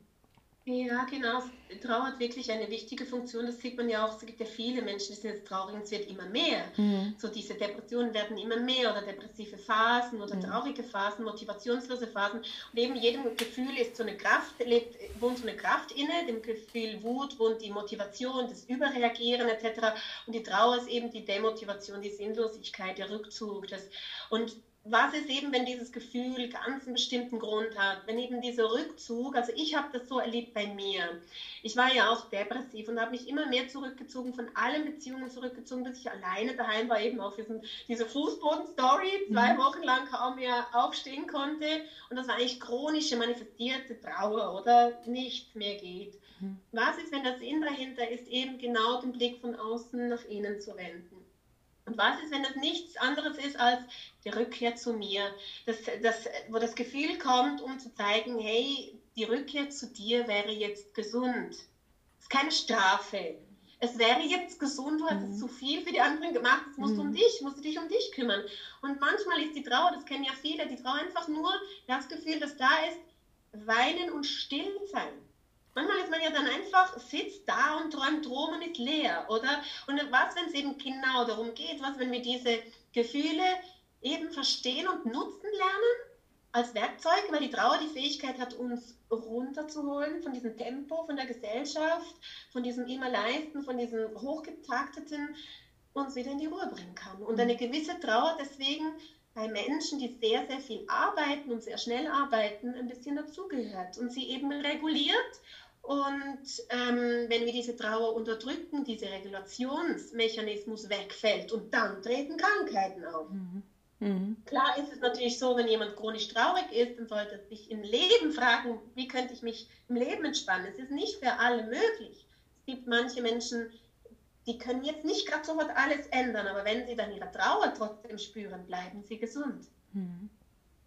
Ja, genau. Trauer hat wirklich eine wichtige Funktion. Das sieht man ja auch. Es gibt ja viele Menschen, die sind jetzt traurig und es wird immer mehr. Mhm. So diese Depressionen werden immer mehr oder depressive Phasen oder mhm. traurige Phasen, motivationslose Phasen. Und eben jedem Gefühl ist so eine Kraft, lebt, wohnt so eine Kraft inne. Dem Gefühl Wut wohnt die Motivation, das Überreagieren etc. Und die Trauer ist eben die Demotivation, die Sinnlosigkeit, der Rückzug. Das, und was ist eben, wenn dieses Gefühl ganz einen bestimmten Grund hat, wenn eben dieser Rückzug, also ich habe das so erlebt bei mir. Ich war ja auch depressiv und habe mich immer mehr zurückgezogen, von allen Beziehungen zurückgezogen, bis ich alleine daheim war, eben auf diesem, diese Fußboden-Story, zwei mhm. Wochen lang kaum mehr aufstehen konnte. Und das war eigentlich chronische, manifestierte Trauer oder nichts mehr geht. Mhm. Was ist, wenn der Sinn dahinter ist, eben genau den Blick von außen nach innen zu wenden? Und was ist, wenn das nichts anderes ist als die Rückkehr zu mir? Das, das, wo das Gefühl kommt, um zu zeigen, hey, die Rückkehr zu dir wäre jetzt gesund. Es ist keine Strafe. Es wäre jetzt gesund, du hast mhm. zu viel für die anderen gemacht, es musst mhm. um dich, musst du dich um dich kümmern. Und manchmal ist die Trauer, das kennen ja viele, die Trauer einfach nur das Gefühl, das da ist, weinen und still sein. Manchmal ist man ja dann einfach, sitzt da und träumt rum und ist leer, oder? Und was, wenn es eben genau darum geht, was, wenn wir diese Gefühle eben verstehen und nutzen lernen als Werkzeug, weil die Trauer die Fähigkeit hat, uns runterzuholen von diesem Tempo, von der Gesellschaft, von diesem immer Leisten, von diesem hochgetakteten, uns wieder in die Ruhe bringen kann. Und eine gewisse Trauer deswegen bei Menschen, die sehr, sehr viel arbeiten und sehr schnell arbeiten, ein bisschen dazugehört und sie eben reguliert und ähm, wenn wir diese Trauer unterdrücken, dieser Regulationsmechanismus wegfällt und dann treten Krankheiten auf. Mhm. Mhm. Klar ist es natürlich so, wenn jemand chronisch traurig ist, dann sollte er sich im Leben fragen, wie könnte ich mich im Leben entspannen. Es ist nicht für alle möglich. Es gibt manche Menschen, die können jetzt nicht gerade sofort alles ändern, aber wenn sie dann ihre Trauer trotzdem spüren, bleiben sie gesund. Mhm.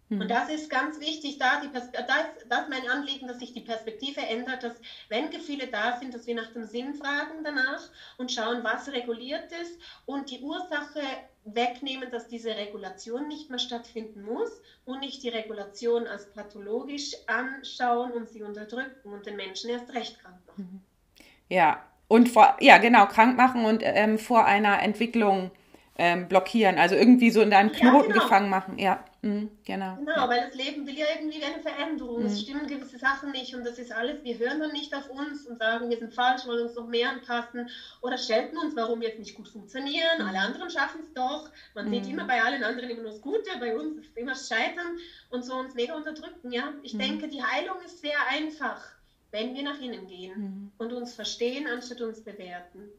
Und hm. das ist ganz wichtig, da, die Pers da ist, das ist mein Anliegen, dass sich die Perspektive ändert, dass wenn Gefühle da sind, dass wir nach dem Sinn fragen danach und schauen, was reguliert ist und die Ursache wegnehmen, dass diese Regulation nicht mehr stattfinden muss und nicht die Regulation als pathologisch anschauen und sie unterdrücken und den Menschen erst recht krank machen. Mhm. Ja, und vor, ja, genau, krank machen und ähm, vor einer Entwicklung ähm, blockieren, also irgendwie so in deinem Knoten ja, genau. gefangen machen, ja. Mhm, genau. Genau, ja. weil das Leben will ja irgendwie eine Veränderung. Mhm. Es stimmen gewisse Sachen nicht und das ist alles, wir hören dann nicht auf uns und sagen, wir sind falsch, wollen uns noch mehr anpassen oder schelten uns, warum wir jetzt nicht gut funktionieren. Mhm. Alle anderen schaffen es doch. Man sieht mhm. immer bei allen anderen immer nur das Gute, bei uns ist immer das Scheitern und so uns mega unterdrücken. Ja? Ich mhm. denke, die Heilung ist sehr einfach, wenn wir nach innen gehen mhm. und uns verstehen, anstatt uns bewerten.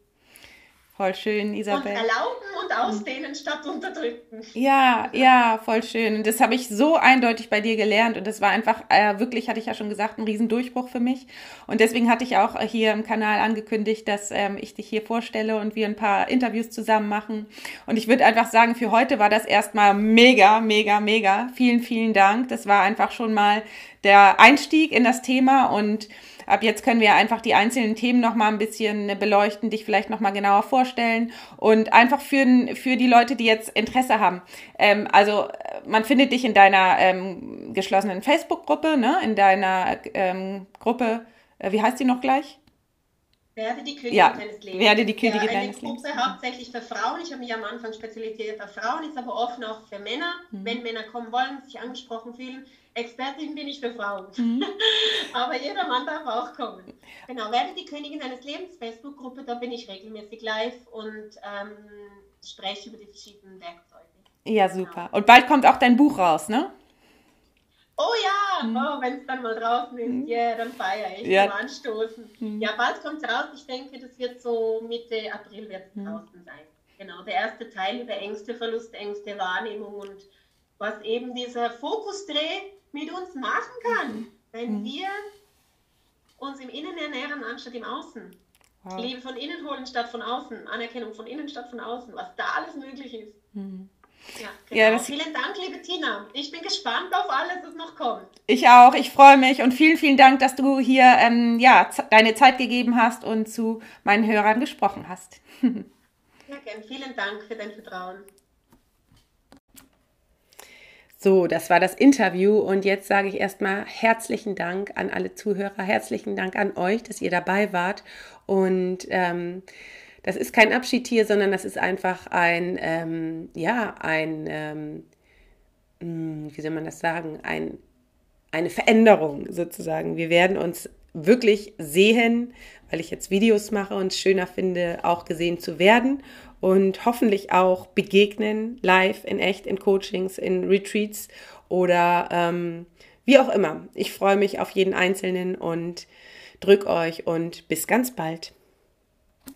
Voll schön, Isabel. Und erlauben und ausdehnen statt unterdrücken. Ja, ja, voll schön. Und das habe ich so eindeutig bei dir gelernt. Und das war einfach, äh, wirklich, hatte ich ja schon gesagt, ein Riesendurchbruch für mich. Und deswegen hatte ich auch hier im Kanal angekündigt, dass ähm, ich dich hier vorstelle und wir ein paar Interviews zusammen machen. Und ich würde einfach sagen, für heute war das erstmal mega, mega, mega. Vielen, vielen Dank. Das war einfach schon mal der Einstieg in das Thema und Ab jetzt können wir einfach die einzelnen Themen noch mal ein bisschen beleuchten, dich vielleicht noch mal genauer vorstellen und einfach für, für die Leute, die jetzt Interesse haben. Ähm, also man findet dich in deiner ähm, geschlossenen Facebook-Gruppe, ne? in deiner ähm, Gruppe, äh, wie heißt die noch gleich? Werde die Königin ja, deines Lebens. Werde die Königin ja, eine deines Gruppe Lebens. hauptsächlich für Frauen. Ich habe mich am Anfang spezialisiert auf Frauen, ist aber offen auch für Männer. Mhm. Wenn Männer kommen wollen, sich angesprochen fühlen, Expertin bin ich für Frauen. Mhm. Aber jeder Mann darf auch kommen. Genau, werde die Königin eines Lebens Facebook-Gruppe, da bin ich regelmäßig live und ähm, spreche über die verschiedenen Werkzeuge. Ja, super. Genau. Und bald kommt auch dein Buch raus, ne? Oh ja, mhm. oh, wenn es dann mal draußen ist, mhm. yeah, dann feiere ich ja. Anstoßen. Mhm. Ja, bald kommt es raus. Ich denke, das wird so Mitte April wird mhm. draußen sein. Genau, der erste Teil über Ängste, Verlustängste, Wahrnehmung und was eben dieser Fokusdreh mit uns machen kann, wenn mhm. wir uns im Innen ernähren anstatt im Außen. Wow. Liebe von innen holen statt von außen, Anerkennung von innen statt von außen, was da alles möglich ist. Mhm. Ja, genau. ja vielen Dank, liebe Tina. Ich bin gespannt auf alles, was noch kommt. Ich auch. Ich freue mich und vielen, vielen Dank, dass du hier ähm, ja, deine Zeit gegeben hast und zu meinen Hörern gesprochen hast. ja, gern. Vielen Dank für dein Vertrauen. So, das war das Interview und jetzt sage ich erstmal herzlichen Dank an alle Zuhörer, herzlichen Dank an euch, dass ihr dabei wart. Und ähm, das ist kein Abschied hier, sondern das ist einfach ein, ähm, ja, ein, ähm, hm, wie soll man das sagen, ein, eine Veränderung sozusagen. Wir werden uns wirklich sehen, weil ich jetzt Videos mache und es schöner finde, auch gesehen zu werden und hoffentlich auch begegnen, live, in echt, in Coachings, in Retreats oder ähm, wie auch immer. Ich freue mich auf jeden Einzelnen und drück euch und bis ganz bald.